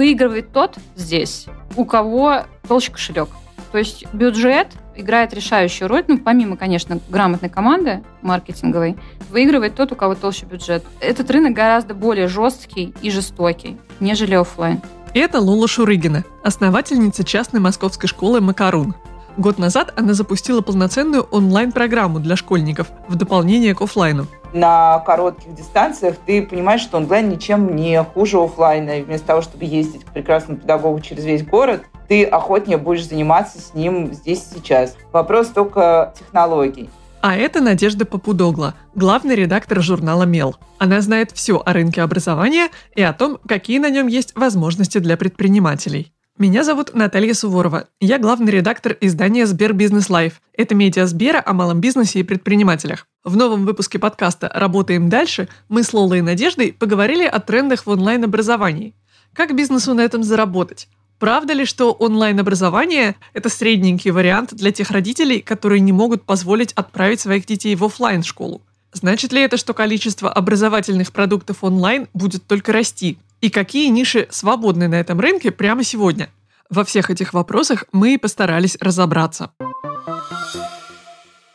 Выигрывает тот здесь, у кого толще кошелек. То есть бюджет играет решающую роль, ну, помимо, конечно, грамотной команды маркетинговой, выигрывает тот, у кого толще бюджет. Этот рынок гораздо более жесткий и жестокий, нежели офлайн. Это Лола Шурыгина, основательница частной московской школы «Макарун». Год назад она запустила полноценную онлайн-программу для школьников в дополнение к офлайну. На коротких дистанциях ты понимаешь, что онлайн ничем не хуже офлайна. И вместо того, чтобы ездить к прекрасному педагогу через весь город, ты охотнее будешь заниматься с ним здесь и сейчас. Вопрос только технологий. А это Надежда Попудогла, главный редактор журнала «Мел». Она знает все о рынке образования и о том, какие на нем есть возможности для предпринимателей. Меня зовут Наталья Суворова. Я главный редактор издания «Сбер Бизнес Live». Это медиа Сбера о малом бизнесе и предпринимателях. В новом выпуске подкаста «Работаем дальше» мы с Лолой и Надеждой поговорили о трендах в онлайн-образовании. Как бизнесу на этом заработать? Правда ли, что онлайн-образование – это средненький вариант для тех родителей, которые не могут позволить отправить своих детей в офлайн школу Значит ли это, что количество образовательных продуктов онлайн будет только расти? И какие ниши свободны на этом рынке прямо сегодня? Во всех этих вопросах мы и постарались разобраться.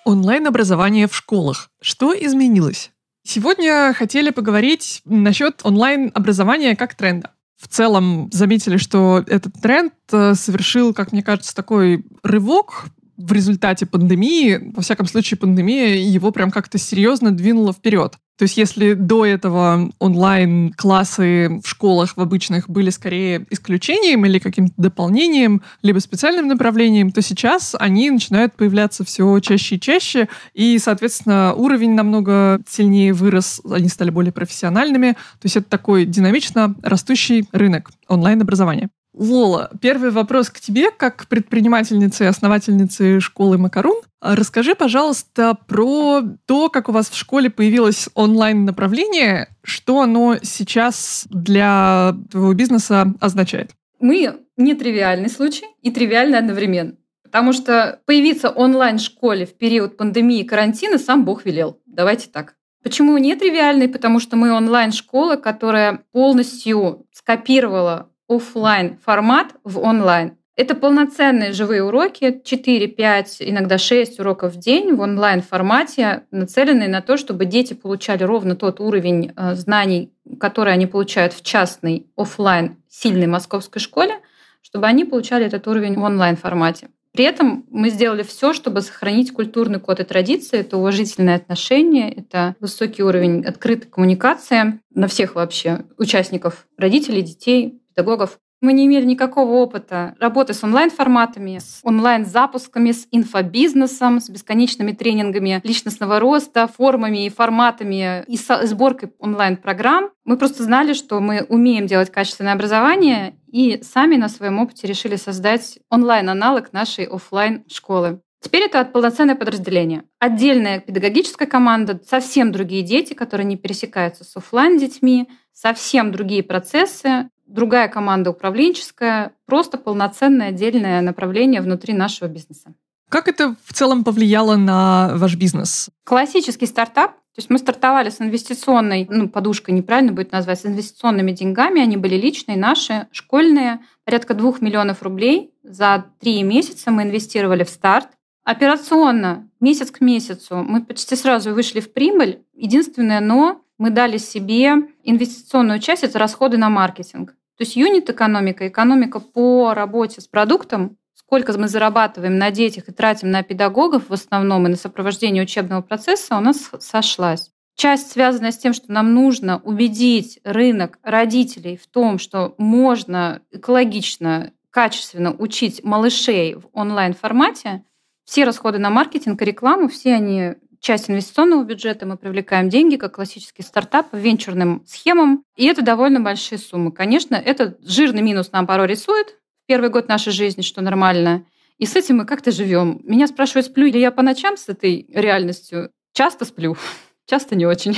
Онлайн-образование в школах. Что изменилось? Сегодня хотели поговорить насчет онлайн-образования как тренда. В целом заметили, что этот тренд э, совершил, как мне кажется, такой рывок в результате пандемии, во всяком случае, пандемия его прям как-то серьезно двинула вперед. То есть если до этого онлайн-классы в школах в обычных были скорее исключением или каким-то дополнением, либо специальным направлением, то сейчас они начинают появляться все чаще и чаще, и, соответственно, уровень намного сильнее вырос, они стали более профессиональными. То есть это такой динамично растущий рынок онлайн-образования. Лола, первый вопрос к тебе, как предпринимательнице и основательнице школы Макарун. А расскажи, пожалуйста, про то, как у вас в школе появилось онлайн-направление, что оно сейчас для твоего бизнеса означает? Мы нетривиальный случай и тривиальный одновременно. Потому что появиться онлайн-школе в период пандемии и карантина сам Бог велел. Давайте так. Почему нетривиальный? Потому что мы онлайн-школа, которая полностью скопировала офлайн формат в онлайн. Это полноценные живые уроки, 4, 5, иногда 6 уроков в день в онлайн-формате, нацеленные на то, чтобы дети получали ровно тот уровень э, знаний, который они получают в частной офлайн сильной московской школе, чтобы они получали этот уровень в онлайн-формате. При этом мы сделали все, чтобы сохранить культурный код и традиции. Это уважительное отношение, это высокий уровень открытой коммуникации на всех вообще участников, родителей, детей, педагогов. Мы не имели никакого опыта работы с онлайн-форматами, с онлайн-запусками, с инфобизнесом, с бесконечными тренингами личностного роста, формами и форматами и сборкой онлайн-программ. Мы просто знали, что мы умеем делать качественное образование и сами на своем опыте решили создать онлайн-аналог нашей офлайн школы Теперь это полноценное подразделение. Отдельная педагогическая команда, совсем другие дети, которые не пересекаются с офлайн детьми, совсем другие процессы, другая команда управленческая, просто полноценное отдельное направление внутри нашего бизнеса. Как это в целом повлияло на ваш бизнес? Классический стартап. То есть мы стартовали с инвестиционной, ну, подушкой неправильно будет назвать, с инвестиционными деньгами. Они были личные, наши, школьные. Порядка двух миллионов рублей. За три месяца мы инвестировали в старт. Операционно, месяц к месяцу, мы почти сразу вышли в прибыль. Единственное но, мы дали себе инвестиционную часть, это расходы на маркетинг. То есть юнит-экономика, экономика по работе с продуктом, сколько мы зарабатываем на детях и тратим на педагогов в основном и на сопровождение учебного процесса, у нас сошлась. Часть связана с тем, что нам нужно убедить рынок родителей в том, что можно экологично, качественно учить малышей в онлайн-формате. Все расходы на маркетинг и рекламу, все они часть инвестиционного бюджета, мы привлекаем деньги, как классический стартап, венчурным схемам, и это довольно большие суммы. Конечно, это жирный минус нам порой рисует первый год нашей жизни, что нормально, и с этим мы как-то живем. Меня спрашивают, сплю ли я по ночам с этой реальностью. Часто сплю, часто не очень.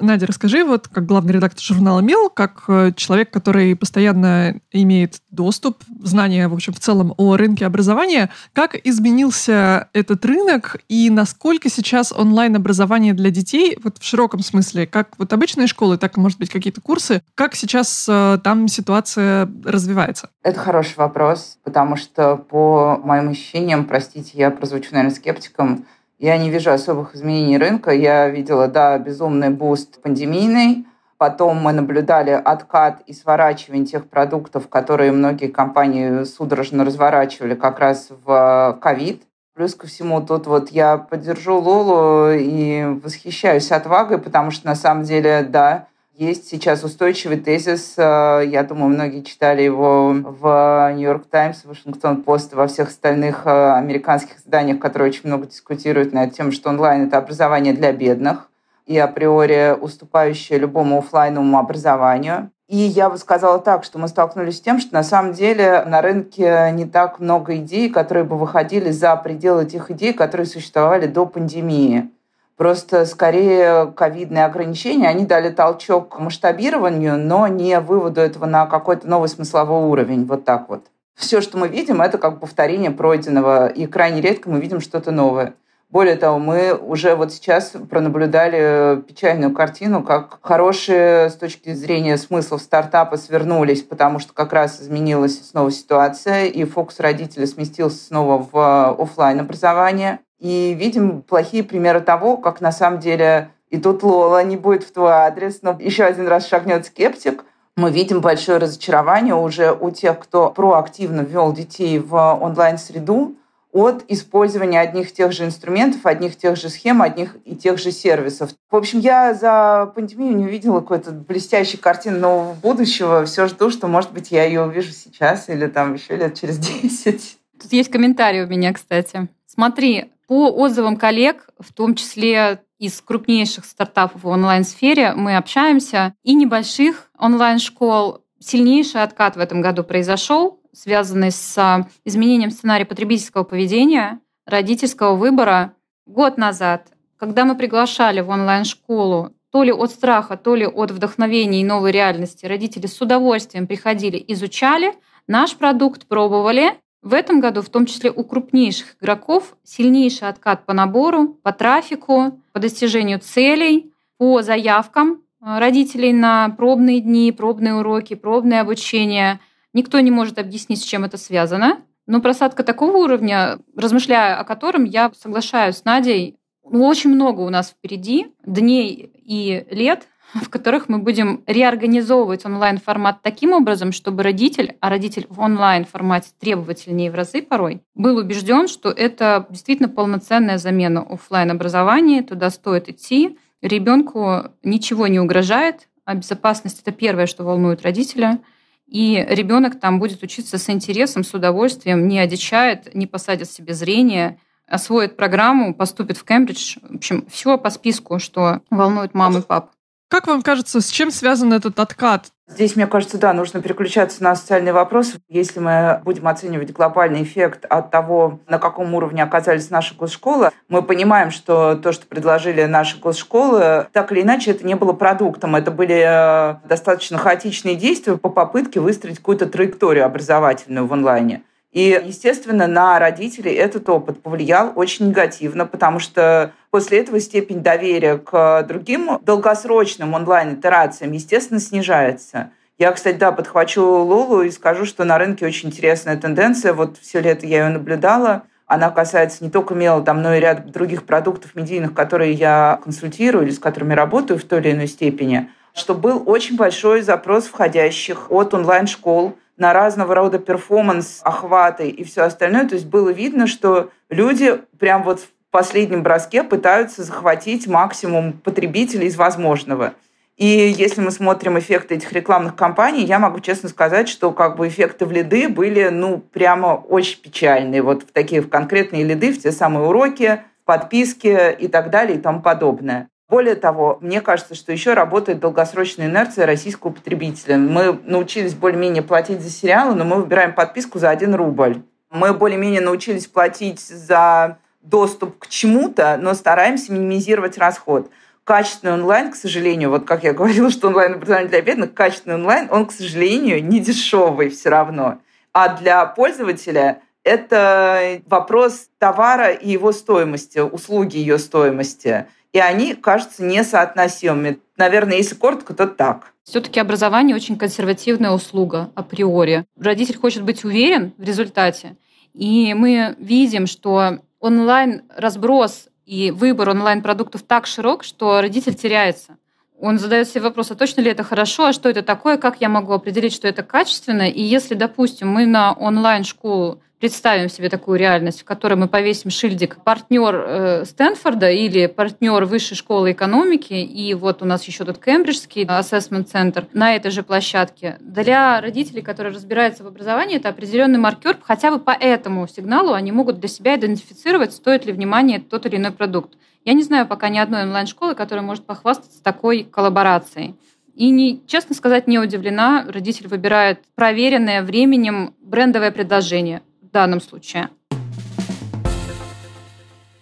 Надя, расскажи, вот как главный редактор журнала «Мел», как э, человек, который постоянно имеет доступ, знания, в общем, в целом о рынке образования, как изменился этот рынок и насколько сейчас онлайн-образование для детей, вот в широком смысле, как вот обычные школы, так может быть, какие-то курсы, как сейчас э, там ситуация развивается? Это хороший вопрос, потому что по моим ощущениям, простите, я прозвучу, наверное, скептиком, я не вижу особых изменений рынка. Я видела, да, безумный boost пандемийный. Потом мы наблюдали откат и сворачивание тех продуктов, которые многие компании судорожно разворачивали как раз в ковид. Плюс ко всему, тут вот я поддержу Лолу и восхищаюсь отвагой, потому что на самом деле, да, есть сейчас устойчивый тезис, э, я думаю, многие читали его в Нью-Йорк Таймс, Вашингтон Пост, во всех остальных э, американских изданиях, которые очень много дискутируют на тему, что онлайн — это образование для бедных и априори уступающее любому офлайновому образованию. И я бы сказала так, что мы столкнулись с тем, что на самом деле на рынке не так много идей, которые бы выходили за пределы тех идей, которые существовали до пандемии. Просто скорее ковидные ограничения, они дали толчок к масштабированию, но не выводу этого на какой-то новый смысловой уровень. Вот так вот. Все, что мы видим, это как повторение пройденного, и крайне редко мы видим что-то новое. Более того, мы уже вот сейчас пронаблюдали печальную картину, как хорошие с точки зрения смыслов стартапы свернулись, потому что как раз изменилась снова ситуация, и фокус родителей сместился снова в офлайн образование. И видим плохие примеры того, как на самом деле и тут Лола не будет в твой адрес, но еще один раз шагнет скептик. Мы видим большое разочарование уже у тех, кто проактивно ввел детей в онлайн-среду от использования одних и тех же инструментов, одних и тех же схем, одних и тех же сервисов. В общем, я за пандемию не увидела какой-то блестящей картины нового будущего. Все жду, что, может быть, я ее увижу сейчас или там еще лет через 10. Тут есть комментарий у меня, кстати. Смотри, по отзывам коллег, в том числе из крупнейших стартапов в онлайн-сфере, мы общаемся, и небольших онлайн-школ. Сильнейший откат в этом году произошел, связанный с изменением сценария потребительского поведения, родительского выбора. Год назад, когда мы приглашали в онлайн-школу то ли от страха, то ли от вдохновения и новой реальности, родители с удовольствием приходили, изучали, наш продукт пробовали, в этом году, в том числе у крупнейших игроков, сильнейший откат по набору, по трафику, по достижению целей, по заявкам э, родителей на пробные дни, пробные уроки, пробное обучение. Никто не может объяснить, с чем это связано. Но просадка такого уровня, размышляя о котором, я соглашаюсь с Надей, ну, очень много у нас впереди дней и лет, в которых мы будем реорганизовывать онлайн-формат таким образом, чтобы родитель, а родитель в онлайн-формате требовательнее в разы порой, был убежден, что это действительно полноценная замена офлайн образования, туда стоит идти, ребенку ничего не угрожает, а безопасность это первое, что волнует родителя. И ребенок там будет учиться с интересом, с удовольствием, не одичает, не посадит себе зрение, освоит программу, поступит в Кембридж. В общем, все по списку, что волнует мам и пап. Как вам кажется, с чем связан этот откат? Здесь, мне кажется, да, нужно переключаться на социальный вопрос. Если мы будем оценивать глобальный эффект от того, на каком уровне оказались наши госшколы, мы понимаем, что то, что предложили наши госшколы, так или иначе, это не было продуктом. Это были э, достаточно хаотичные действия по попытке выстроить какую-то траекторию образовательную в онлайне. И, естественно, на родителей этот опыт повлиял очень негативно, потому что после этого степень доверия к другим долгосрочным онлайн-итерациям, естественно, снижается. Я, кстати, да, подхвачу Лулу и скажу, что на рынке очень интересная тенденция. Вот все лето я ее наблюдала. Она касается не только мела, там, но и ряд других продуктов медийных, которые я консультирую или с которыми работаю в той или иной степени, что был очень большой запрос входящих от онлайн-школ, на разного рода перформанс, охваты и все остальное. То есть было видно, что люди прям вот в последнем броске пытаются захватить максимум потребителей из возможного. И если мы смотрим эффекты этих рекламных кампаний, я могу честно сказать, что как бы эффекты в лиды были, ну, прямо очень печальные. Вот в такие в конкретные лиды, в те самые уроки, подписки и так далее и тому подобное. Более того, мне кажется, что еще работает долгосрочная инерция российского потребителя. Мы научились более-менее платить за сериалы, но мы выбираем подписку за 1 рубль. Мы более-менее научились платить за доступ к чему-то, но стараемся минимизировать расход. качественный онлайн, к сожалению, вот как я говорила, что онлайн-образование для бедных, качественный онлайн, он, к сожалению, не дешевый все равно. А для пользователя это вопрос товара и его стоимости, услуги ее стоимости. И они кажутся несоотносимыми. Наверное, если коротко, то так. Все-таки образование очень консервативная услуга априори. Родитель хочет быть уверен в результате. И мы видим, что онлайн-разброс и выбор онлайн-продуктов так широк, что родитель теряется. Он задает себе вопрос, а точно ли это хорошо, а что это такое, как я могу определить, что это качественно. И если, допустим, мы на онлайн-школу представим себе такую реальность, в которой мы повесим шильдик партнер э, Стэнфорда или партнер Высшей школы экономики, и вот у нас еще тут Кембриджский ассессмент-центр на этой же площадке. Для родителей, которые разбираются в образовании, это определенный маркер, хотя бы по этому сигналу они могут для себя идентифицировать, стоит ли внимание тот или иной продукт. Я не знаю пока ни одной онлайн-школы, которая может похвастаться такой коллаборацией. И, не, честно сказать, не удивлена. Родитель выбирает проверенное временем брендовое предложение в данном случае.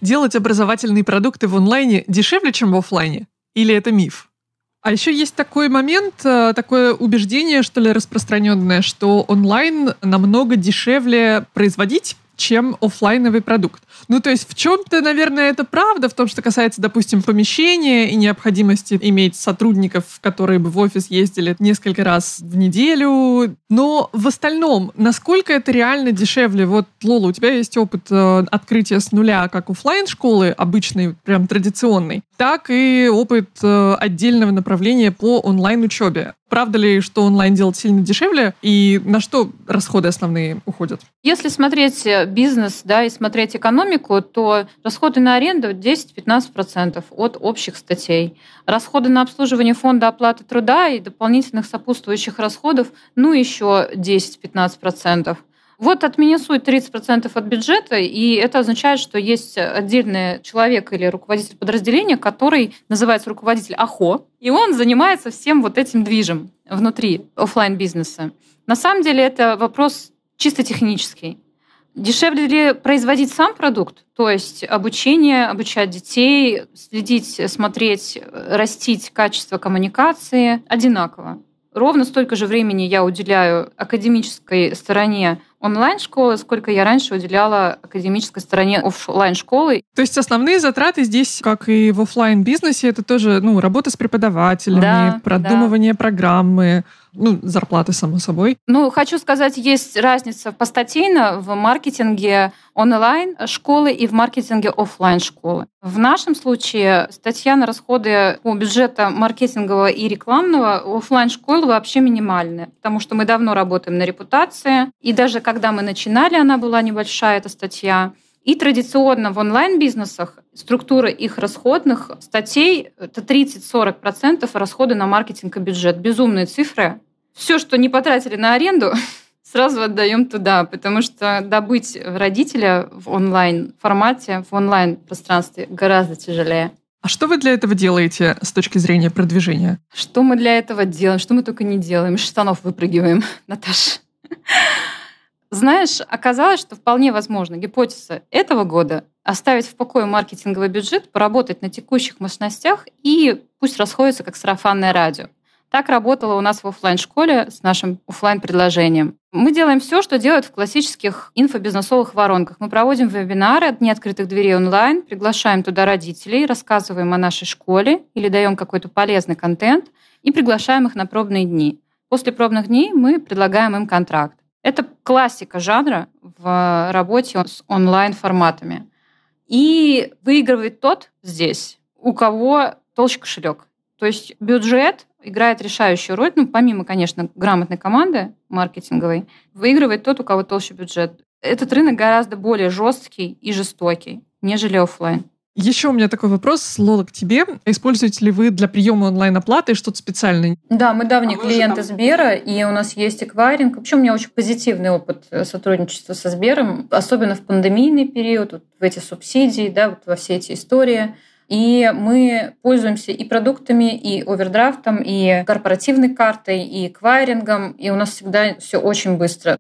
Делать образовательные продукты в онлайне дешевле, чем в офлайне? Или это миф? А еще есть такой момент, э, такое убеждение, что ли, распространенное, что онлайн намного дешевле производить, чем офлайновый продукт. Ну, то есть в чем-то, наверное, это правда, в том, что касается, допустим, помещения и необходимости иметь сотрудников, которые бы в офис ездили несколько раз в неделю. Но в остальном, насколько это реально дешевле? Вот, Лола, у тебя есть опыт э, открытия с нуля как офлайн школы обычной, прям традиционной, так и опыт э, отдельного направления по онлайн-учебе. Правда ли, что онлайн делать сильно дешевле? И на что расходы основные уходят? Если смотреть э, бизнес да, и смотреть экономику, то расходы на аренду 10-15% от общих статей. Расходы на обслуживание фонда оплаты труда и дополнительных сопутствующих расходов, ну, еще 10-15%. Вот отминусует 30% от бюджета, и это означает, что есть отдельный человек или руководитель подразделения, который называется руководитель АХО, и он занимается всем вот этим движем внутри офлайн бизнеса На самом деле это вопрос чисто технический. Дешевле ли производить сам продукт, то есть обучение, обучать детей, следить, смотреть, растить качество коммуникации одинаково. Ровно столько же времени я уделяю академической стороне онлайн-школы, сколько я раньше уделяла академической стороне офлайн-школы. То есть основные затраты здесь, как и в офлайн бизнесе это тоже ну, работа с преподавателями, да, продумывание да. программы, ну, зарплаты, само собой. Ну, хочу сказать, есть разница постатейно в маркетинге онлайн школы и в маркетинге офлайн школы. В нашем случае статья на расходы по бюджету маркетингового и рекламного офлайн школы вообще минимальная, потому что мы давно работаем на репутации, и даже когда мы начинали, она была небольшая, эта статья. И традиционно в онлайн-бизнесах структура их расходных статей – это 30-40% расходы на маркетинг и бюджет. Безумные цифры. Все, что не потратили на аренду, сразу отдаем туда, потому что добыть родителя в онлайн-формате, в онлайн-пространстве гораздо тяжелее. А что вы для этого делаете с точки зрения продвижения? Что мы для этого делаем? Что мы только не делаем? Из штанов выпрыгиваем, Наташа. Знаешь, оказалось, что вполне возможно гипотеза этого года оставить в покое маркетинговый бюджет, поработать на текущих мощностях и пусть расходится как сарафанное радио. Так работало у нас в офлайн-школе с нашим офлайн предложением Мы делаем все, что делают в классических инфобизнесовых воронках. Мы проводим вебинары от неоткрытых дверей онлайн, приглашаем туда родителей, рассказываем о нашей школе или даем какой-то полезный контент и приглашаем их на пробные дни. После пробных дней мы предлагаем им контракт. Это классика жанра в работе с онлайн-форматами. И выигрывает тот здесь, у кого толще кошелек. То есть бюджет играет решающую роль, ну, помимо, конечно, грамотной команды маркетинговой, выигрывает тот, у кого толще бюджет. Этот рынок гораздо более жесткий и жестокий, нежели офлайн. Еще у меня такой вопрос, Лола, к тебе. Используете ли вы для приема онлайн-оплаты что-то специальное? Да, мы давние а клиенты там... Сбера, и у нас есть эквайринг. Вообще у меня очень позитивный опыт э, сотрудничества со Сбером, особенно в пандемийный период, вот в эти субсидии, да, вот во все эти истории. И мы пользуемся и продуктами, и овердрафтом, и корпоративной картой, и эквайрингом, и у нас всегда все очень быстро.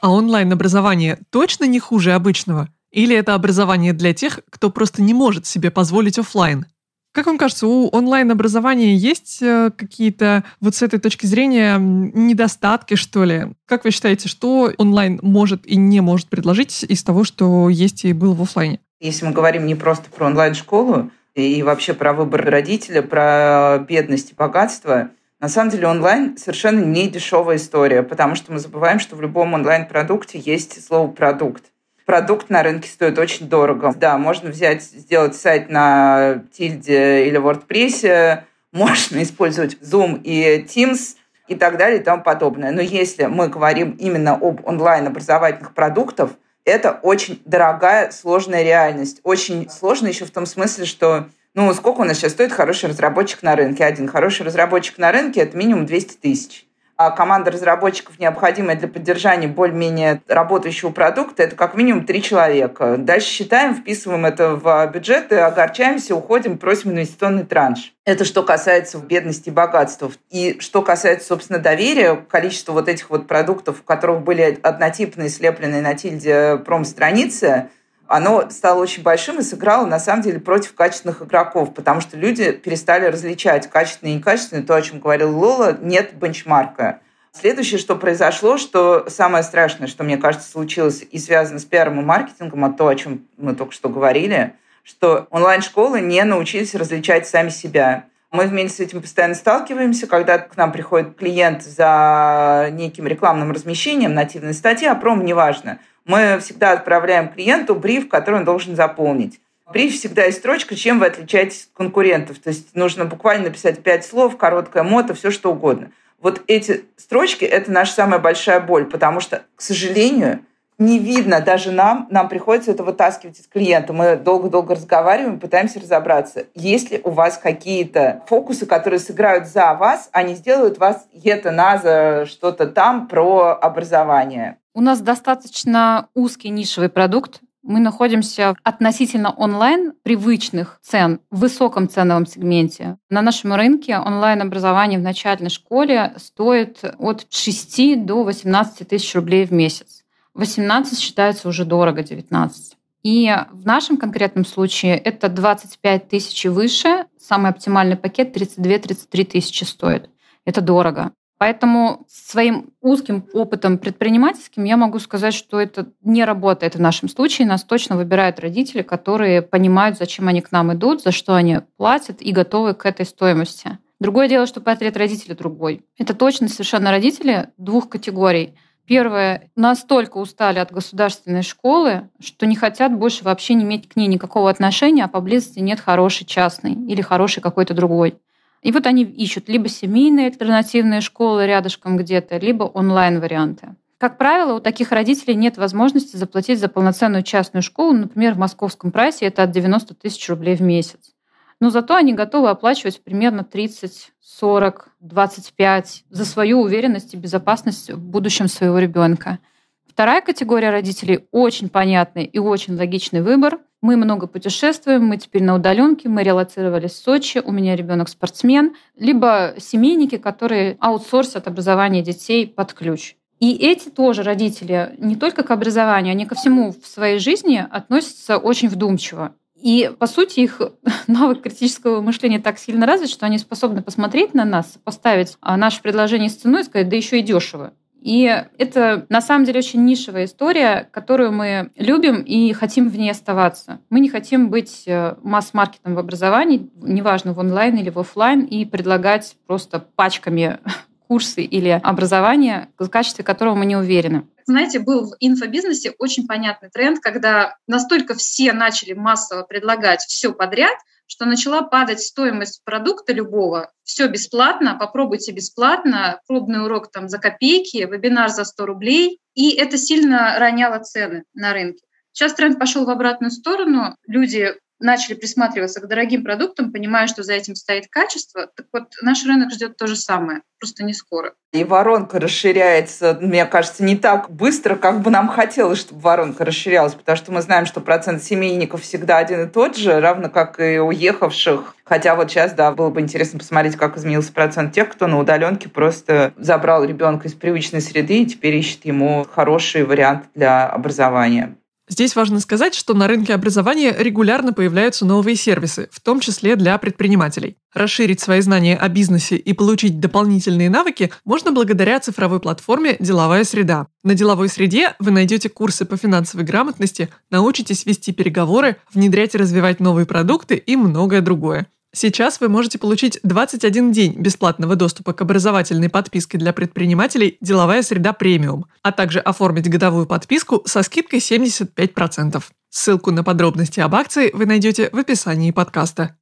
А онлайн-образование точно не хуже обычного? Или это образование для тех, кто просто не может себе позволить офлайн? Как вам кажется, у онлайн-образования есть э, какие-то вот с этой точки зрения недостатки, что ли? Как вы считаете, что онлайн может и не может предложить из того, что есть и было в офлайне? Если мы говорим не просто про онлайн-школу и вообще про выбор родителя, про бедность и богатство, на самом деле онлайн совершенно не дешевая история, потому что мы забываем, что в любом онлайн-продукте есть слово «продукт». Продукт на рынке стоит очень дорого. Да, можно взять, сделать сайт на Тильде или WordPress, можно использовать Zoom и Teams и так далее и тому подобное. Но если мы говорим именно об онлайн-образовательных продуктах, это очень дорогая, сложная реальность. Очень сложно еще в том смысле, что ну, сколько у нас сейчас стоит хороший разработчик на рынке? Один хороший разработчик на рынке – это минимум 200 тысяч. А команда разработчиков, необходимая для поддержания более-менее работающего продукта, это как минимум три человека. Дальше считаем, вписываем это в бюджет, и огорчаемся, уходим, просим инвестиционный транш. Это что касается бедности и богатства. И что касается, собственно, доверия, количество вот этих вот продуктов, у которых были однотипные, слепленные на тильде пром-страницы – оно стало очень большим и сыграло, на самом деле, против качественных игроков, потому что люди перестали различать качественные и некачественные. То, о чем говорил Лола, нет бенчмарка. Следующее, что произошло, что самое страшное, что, мне кажется, случилось и связано с пиаром и маркетингом, а то, о чем мы только что говорили, что онлайн-школы не научились различать сами себя. Мы вместе с этим постоянно сталкиваемся, когда к нам приходит клиент за неким рекламным размещением нативной статьи, а пром неважно – мы всегда отправляем клиенту бриф, который он должен заполнить. В брифе всегда есть строчка, чем вы отличаетесь от конкурентов. То есть нужно буквально написать пять слов, короткое мото, все что угодно. Вот эти строчки – это наша самая большая боль, потому что, к сожалению, не видно даже нам, нам приходится это вытаскивать из клиента. Мы долго-долго разговариваем, пытаемся разобраться. Есть ли у вас какие-то фокусы, которые сыграют за вас, а не сделают вас это наза что-то там про образование? У нас достаточно узкий нишевый продукт. Мы находимся относительно онлайн привычных цен в высоком ценовом сегменте. На нашем рынке онлайн-образование в начальной школе стоит от 6 до 18 тысяч рублей в месяц. 18 считается уже дорого, 19. И в нашем конкретном случае это 25 тысяч и выше. Самый оптимальный пакет 32-33 тысячи стоит. Это дорого. Поэтому своим узким опытом предпринимательским я могу сказать, что это не работает в нашем случае. Нас точно выбирают родители, которые понимают, зачем они к нам идут, за что они платят и готовы к этой стоимости. Другое дело, что портрет родителя другой. Это точно совершенно родители двух категорий. Первое, настолько устали от государственной школы, что не хотят больше вообще не иметь к ней никакого отношения, а поблизости нет хорошей частной или хорошей какой-то другой. И вот они ищут либо семейные альтернативные школы рядышком где-то, либо онлайн-варианты. Как правило, у таких родителей нет возможности заплатить за полноценную частную школу, например, в московском прайсе это от 90 тысяч рублей в месяц. Но зато они готовы оплачивать примерно 30, 40, 25 за свою уверенность и безопасность в будущем своего ребенка. Вторая категория родителей очень понятный и очень логичный выбор – мы много путешествуем, мы теперь на удаленке, мы релацировались в Сочи, у меня ребенок спортсмен, либо семейники, которые аутсорсят образование детей под ключ. И эти тоже родители не только к образованию, они ко всему в своей жизни относятся очень вдумчиво. И, по сути, их навык критического мышления так сильно развит, что они способны посмотреть на нас, поставить а, наше предложение с ценой и сказать, да еще и дешево. И это на самом деле очень нишевая история, которую мы любим и хотим в ней оставаться. Мы не хотим быть э, масс-маркетом в образовании, неважно в онлайн или в офлайн, и предлагать просто пачками курсы или образование, в качестве которого мы не уверены. Знаете, был в инфобизнесе очень понятный тренд, когда настолько все начали массово предлагать все подряд, что начала падать стоимость продукта любого. Все бесплатно, попробуйте бесплатно, пробный урок там за копейки, вебинар за 100 рублей. И это сильно роняло цены на рынке. Сейчас тренд пошел в обратную сторону. Люди начали присматриваться к дорогим продуктам, понимая, что за этим стоит качество, так вот наш рынок ждет то же самое, просто не скоро. И воронка расширяется, мне кажется, не так быстро, как бы нам хотелось, чтобы воронка расширялась, потому что мы знаем, что процент семейников всегда один и тот же, равно как и уехавших. Хотя вот сейчас, да, было бы интересно посмотреть, как изменился процент тех, кто на удаленке просто забрал ребенка из привычной среды и теперь ищет ему хороший вариант для образования. Здесь важно сказать, что на рынке образования регулярно появляются новые сервисы, в том числе для предпринимателей. Расширить свои знания о бизнесе и получить дополнительные навыки можно благодаря цифровой платформе «Деловая среда». На «Деловой среде» вы найдете курсы по финансовой грамотности, научитесь вести переговоры, внедрять и развивать новые продукты и многое другое. Сейчас вы можете получить 21 день бесплатного доступа к образовательной подписке для предпринимателей «Деловая среда премиум», а также оформить годовую подписку со скидкой 75%. Ссылку на подробности об акции вы найдете в описании подкаста.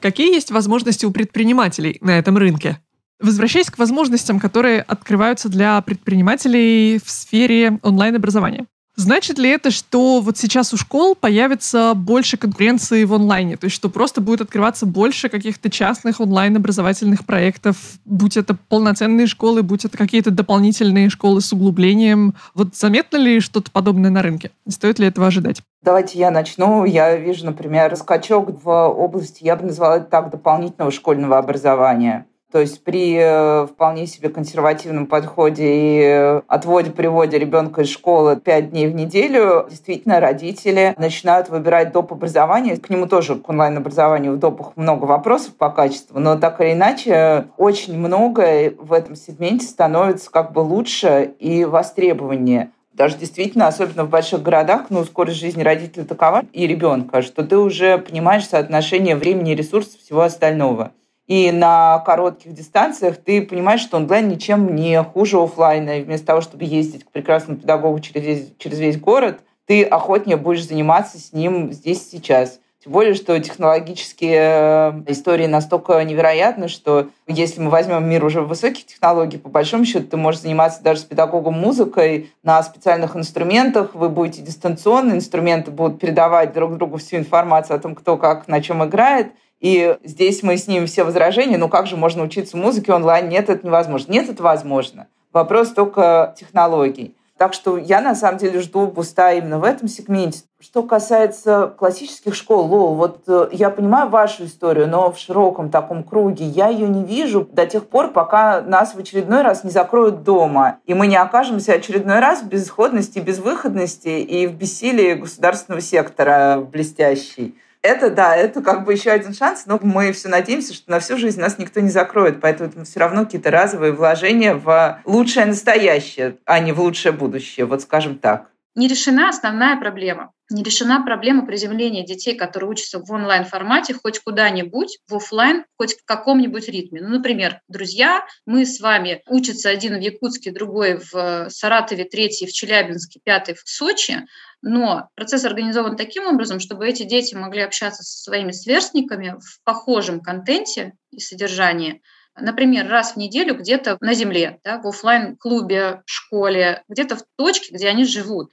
Какие есть возможности у предпринимателей на этом рынке? Возвращаясь к возможностям, которые открываются для предпринимателей в сфере онлайн-образования. Значит ли это, что вот сейчас у школ появится больше конкуренции в онлайне? То есть, что просто будет открываться больше каких-то частных онлайн-образовательных проектов, будь это полноценные школы, будь это какие-то дополнительные школы с углублением. Вот заметно ли что-то подобное на рынке? Стоит ли этого ожидать? Давайте я начну. Я вижу, например, скачок в области, я бы назвала это так, дополнительного школьного образования. То есть при э, вполне себе консервативном подходе и э, отводе, приводе ребенка из школы 5 дней в неделю, действительно родители начинают выбирать доп. образование. К нему тоже, к онлайн-образованию в допах много вопросов по качеству, но так или иначе очень многое в этом сегменте становится как бы лучше и востребованнее даже действительно, особенно в больших городах, ну, скорость жизни родителя такова и ребенка, что ты уже понимаешь соотношение времени и ресурсов всего остального. И на коротких дистанциях ты понимаешь, что онлайн ничем не хуже офлайна. И вместо того, чтобы ездить к прекрасному педагогу через весь, через весь город, ты охотнее будешь заниматься с ним здесь сейчас. Тем более, что технологические э, истории настолько невероятны, что если мы возьмем мир уже высоких технологий, по большому счету ты можешь заниматься даже с педагогом музыкой на специальных инструментах, вы будете дистанционно, инструменты будут передавать друг другу всю информацию о том, кто как на чем играет, и здесь мы снимем все возражения, ну как же можно учиться музыке онлайн? Нет, это невозможно. Нет, это возможно. Вопрос только технологий. Так что я на самом деле жду буста именно в этом сегменте. Что касается классических школ, Лол, вот э, я понимаю вашу историю, но в широком таком круге я ее не вижу до тех пор, пока нас в очередной раз не закроют дома, и мы не окажемся очередной раз в безысходности, безвыходности и в бессилии государственного сектора блестящий. Это, да, это как бы еще один шанс, но мы все надеемся, что на всю жизнь нас никто не закроет, поэтому это все равно какие-то разовые вложения в лучшее настоящее, а не в лучшее будущее, вот скажем так. Не решена основная проблема не решена проблема приземления детей, которые учатся в онлайн-формате, хоть куда-нибудь, в офлайн, хоть в каком-нибудь ритме. Ну, например, друзья, мы с вами учатся один в Якутске, другой в Саратове, третий в Челябинске, пятый в Сочи, но процесс организован таким образом, чтобы эти дети могли общаться со своими сверстниками в похожем контенте и содержании, например, раз в неделю где-то на земле, да, в офлайн клубе школе, где-то в точке, где они живут.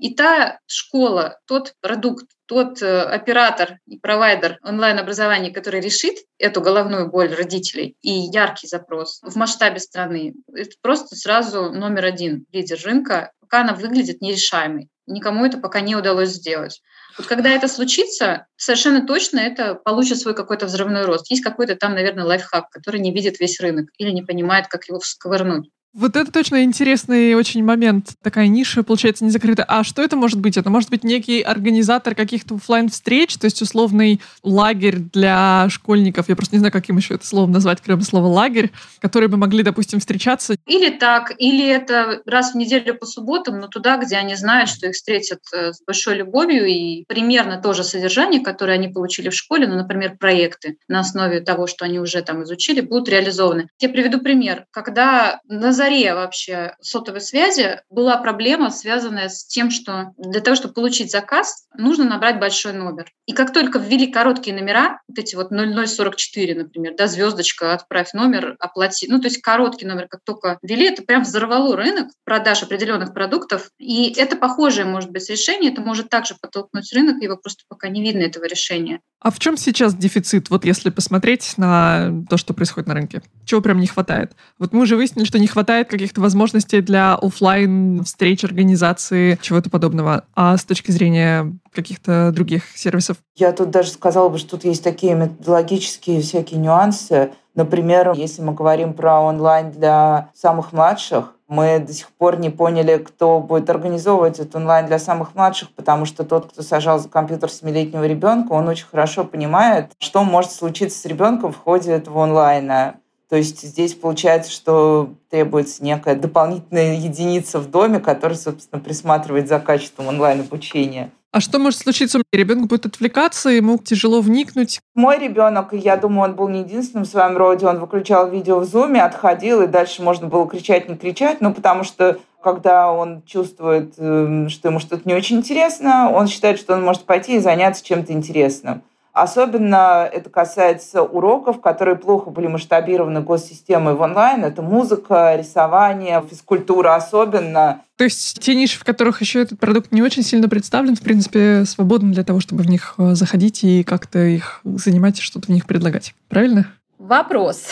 И та школа, тот продукт, тот э, оператор и провайдер онлайн-образования, который решит эту головную боль родителей и яркий запрос в масштабе страны, это просто сразу номер один лидер рынка, пока она выглядит нерешаемой. Никому это пока не удалось сделать. Вот когда это случится, совершенно точно это получит свой какой-то взрывной рост. Есть какой-то там, наверное, лайфхак, который не видит весь рынок или не понимает, как его всковырнуть. Вот это точно интересный очень момент. Такая ниша, получается, не закрыта. А что это может быть? Это может быть некий организатор каких-то офлайн встреч то есть условный лагерь для школьников. Я просто не знаю, каким еще это словом назвать, кроме слова лагерь, которые бы могли, допустим, встречаться. Или так, или это раз в неделю по субботам, но туда, где они знают, что их встретят э, с большой любовью и примерно то же содержание, которое они получили в школе, ну, например, проекты на основе того, что они уже там изучили, будут реализованы. Я приведу пример. Когда на заре вообще сотовой связи была проблема, связанная с тем, что для того, чтобы получить заказ, нужно набрать большой номер. И как только ввели короткие номера, вот эти вот 0044, например, да, звездочка, отправь номер, оплати, ну, то есть короткий номер, как только ввели, это прям взорвало рынок продаж определенных продуктов. И это похожее может быть решение, это может также подтолкнуть рынок, его просто пока не видно этого решения. А в чем сейчас дефицит, вот если посмотреть на то, что происходит на рынке? Чего прям не хватает? Вот мы уже выяснили, что не хватает каких-то возможностей для офлайн встреч, организации, чего-то подобного. А с точки зрения каких-то других сервисов? Я тут даже сказала бы, что тут есть такие методологические всякие нюансы. Например, если мы говорим про онлайн для самых младших, Мы до сих пор не поняли, кто будет организовывать этот онлайн для самых младших, потому что тот, кто сажал за компьютер семилетнего ребенка, он очень хорошо понимает, что может случиться с ребенком в ходе этого онлайна. То есть здесь получается, что требуется некая дополнительная единица в доме, которая, собственно, присматривает за качеством онлайн-обучения. А что может случиться? Ребенок будет отвлекаться, ему тяжело вникнуть. Мой ребенок, я думаю, он был не единственным в своем роде, он выключал видео в зуме, отходил, и дальше можно было кричать, не кричать, ну, потому что когда он чувствует, эм, что ему что-то не очень интересно, он считает, что он может пойти и заняться чем-то интересным. Особенно это касается уроков, которые плохо были масштабированы госсистемой в онлайн. Это музыка, рисование, физкультура особенно. То есть те ниши, в которых еще этот продукт не очень сильно представлен, в принципе, свободны для того, чтобы в них э, заходить и как-то их занимать и что-то в них предлагать. Правильно? Вопрос.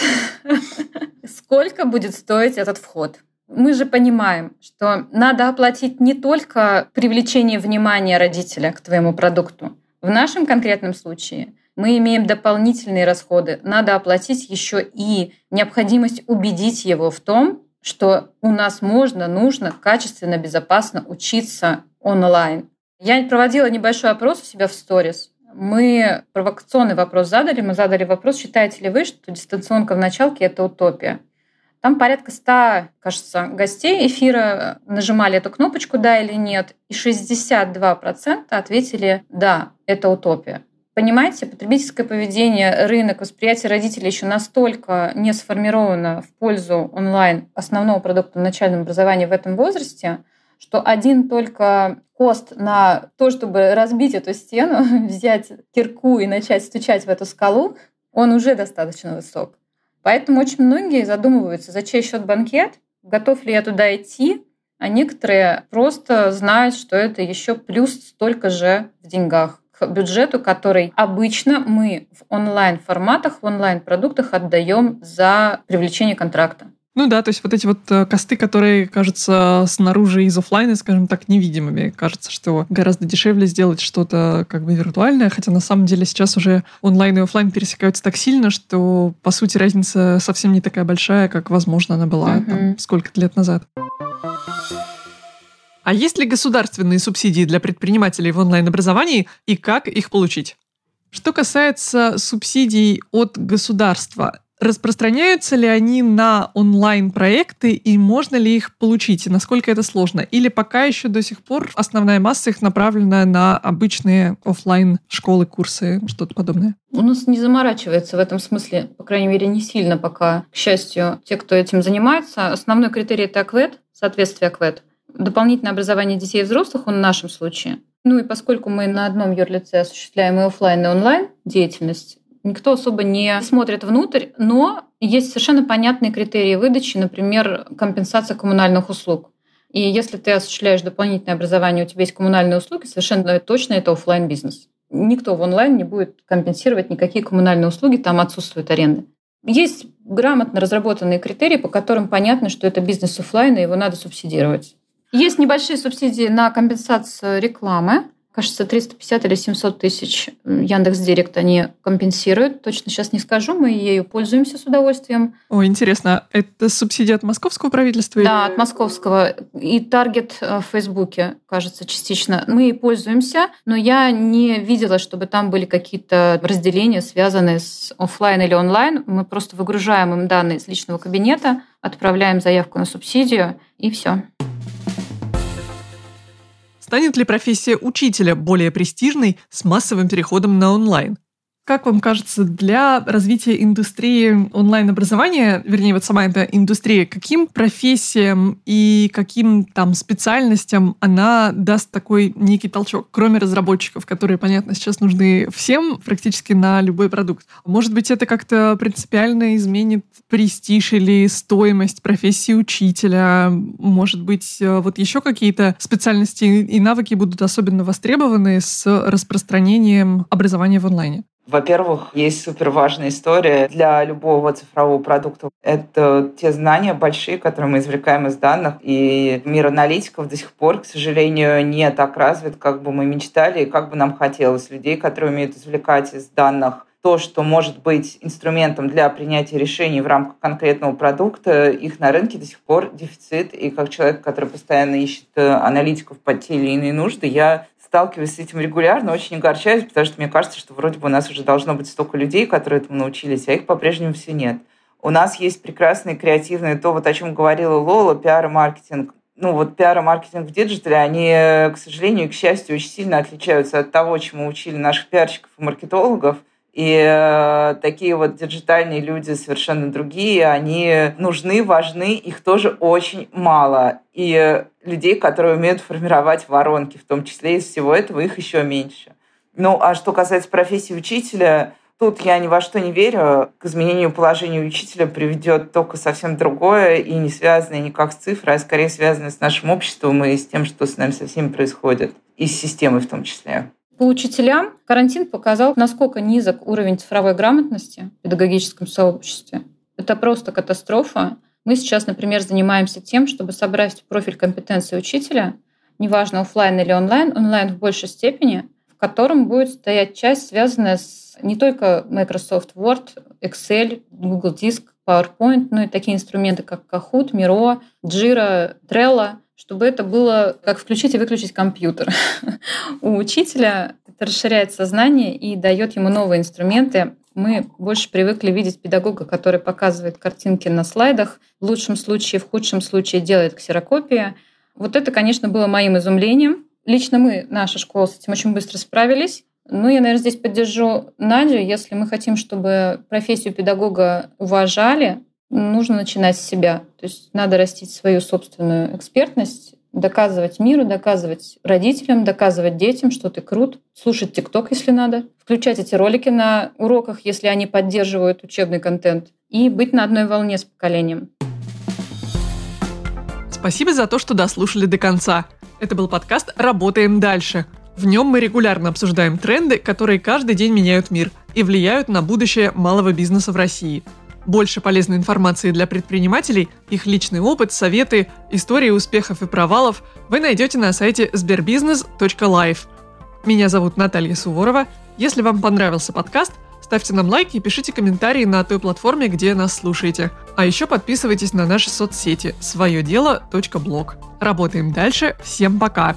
Сколько будет стоить этот вход? Мы же понимаем, что надо оплатить не только привлечение внимания родителя к твоему продукту, в нашем конкретном случае мы имеем дополнительные расходы. Надо оплатить еще и необходимость убедить его в том, что у нас можно, нужно качественно, безопасно учиться онлайн. Я проводила небольшой опрос у себя в сторис. Мы провокационный вопрос задали. Мы задали вопрос, считаете ли вы, что дистанционка в началке – это утопия? Там порядка 100, кажется, гостей эфира нажимали эту кнопочку «да» или «нет», и 62% ответили «да, это утопия». Понимаете, потребительское поведение, рынок, восприятие родителей еще настолько не сформировано в пользу онлайн основного продукта в начальном образовании в этом возрасте, что один только кост на то, чтобы разбить эту стену, взять кирку и начать стучать в эту скалу, он уже достаточно высок. Поэтому очень многие задумываются, за чей счет банкет, готов ли я туда идти, а некоторые просто знают, что это еще плюс столько же в деньгах к бюджету, который обычно мы в онлайн-форматах, в онлайн-продуктах отдаем за привлечение контракта. Ну да, то есть вот эти вот э, косты, которые кажутся снаружи из офлайна, скажем так, невидимыми. Кажется, что гораздо дешевле сделать что-то как бы виртуальное, хотя на самом деле сейчас уже онлайн и офлайн пересекаются так сильно, что по сути разница совсем не такая большая, как, возможно, она была uh-huh. там, сколько-то лет назад. А есть ли государственные субсидии для предпринимателей в онлайн-образовании и как их получить? Что касается субсидий от государства, Распространяются ли они на онлайн-проекты и можно ли их получить, и насколько это сложно? Или пока еще до сих пор основная масса их направлена на обычные офлайн школы, курсы, что-то подобное? У нас не заморачивается в этом смысле, по крайней мере, не сильно пока. К счастью, те, кто этим занимается, основной критерий – это АКВЭД, соответствие АКВЭД. Дополнительное образование детей и взрослых, он в нашем случае. Ну и поскольку мы на одном юрлице осуществляем и офлайн, и онлайн деятельность, никто особо не смотрит внутрь, но есть совершенно понятные критерии выдачи, например, компенсация коммунальных услуг. И если ты осуществляешь дополнительное образование, у тебя есть коммунальные услуги, совершенно точно это офлайн бизнес Никто в онлайн не будет компенсировать никакие коммунальные услуги, там отсутствует аренда. Есть грамотно разработанные критерии, по которым понятно, что это бизнес офлайн, и его надо субсидировать. Есть небольшие субсидии на компенсацию рекламы кажется, 350 или 700 тысяч Яндекс Директ они компенсируют. Точно сейчас не скажу, мы ею пользуемся с удовольствием. О, интересно, это субсидия от московского правительства? Да, или... от московского. И таргет э, в Фейсбуке, кажется, частично. Мы ей пользуемся, но я не видела, чтобы там были какие-то разделения, связанные с офлайн или онлайн. Мы просто выгружаем им данные из личного кабинета, отправляем заявку на субсидию, и все. Станет ли профессия учителя более престижной с массовым переходом на онлайн? Как вам кажется, для развития индустрии онлайн-образования, вернее, вот сама эта индустрия, каким профессиям и каким там специальностям она даст такой некий толчок, кроме разработчиков, которые, понятно, сейчас нужны всем практически на любой продукт? Может быть, это как-то принципиально изменит престиж или стоимость профессии учителя? Может быть, э, вот еще какие-то специальности и навыки будут особенно востребованы с распространением образования в онлайне? Во-первых, есть супер важная история для любого цифрового продукта. Это те знания большие, которые мы извлекаем из данных. И мир аналитиков до сих пор, к сожалению, не так развит, как бы мы мечтали и как бы нам хотелось. Людей, которые умеют извлекать из данных то, что может быть инструментом для принятия решений в рамках конкретного продукта, их на рынке до сих пор дефицит. И как человек, который постоянно ищет э, аналитиков под те или иные нужды, я сталкиваюсь с этим регулярно, очень огорчаюсь, потому что мне кажется, что вроде бы у нас уже должно быть столько людей, которые этому научились, а их по-прежнему все нет. У нас есть прекрасные креативные, то, вот о чем говорила Лола, пиар и маркетинг. Ну вот пиар и маркетинг в диджитале, они, к сожалению и к счастью, очень сильно отличаются от того, чему учили наших пиарщиков и маркетологов. И э, такие вот диджитальные люди совершенно другие, они нужны, важны, их тоже очень мало. И людей, которые умеют формировать воронки, в том числе из всего этого, их еще меньше. Ну, а что касается профессии учителя, тут я ни во что не верю. К изменению положения учителя приведет только совсем другое и не связанное никак с цифрой, а скорее связанное с нашим обществом и с тем, что с нами со всеми происходит, и с системой в том числе. По учителям карантин показал, насколько низок уровень цифровой грамотности в педагогическом сообществе. Это просто катастрофа. Мы сейчас, например, занимаемся тем, чтобы собрать профиль компетенции учителя, неважно, офлайн или онлайн, онлайн в большей степени, в котором будет стоять часть, связанная с не только Microsoft Word, Excel, Google Disk, PowerPoint, но и такие инструменты, как Kahoot, Miro, Jira, Trello – чтобы это было как включить и выключить компьютер. У учителя это расширяет сознание и дает ему новые инструменты. Мы больше привыкли видеть педагога, который показывает картинки на слайдах, в лучшем случае, в худшем случае делает ксерокопии. Вот это, конечно, было моим изумлением. Лично мы, наша школа, с этим очень быстро справились. Ну, я, наверное, здесь поддержу Надю. Если мы хотим, чтобы профессию педагога уважали, нужно начинать с себя. То есть надо растить свою собственную экспертность, доказывать миру, доказывать родителям, доказывать детям, что ты крут, слушать ТикТок, если надо, включать эти ролики на уроках, если они поддерживают учебный контент, и быть на одной волне с поколением. Спасибо за то, что дослушали до конца. Это был подкаст «Работаем дальше». В нем мы регулярно обсуждаем тренды, которые каждый день меняют мир и влияют на будущее малого бизнеса в России – больше полезной информации для предпринимателей, их личный опыт, советы, истории успехов и провалов вы найдете на сайте sberbusiness.life. Меня зовут Наталья Суворова. Если вам понравился подкаст, ставьте нам лайки и пишите комментарии на той платформе, где нас слушаете. А еще подписывайтесь на наши соцсети свое дело.блог. Работаем дальше. Всем пока!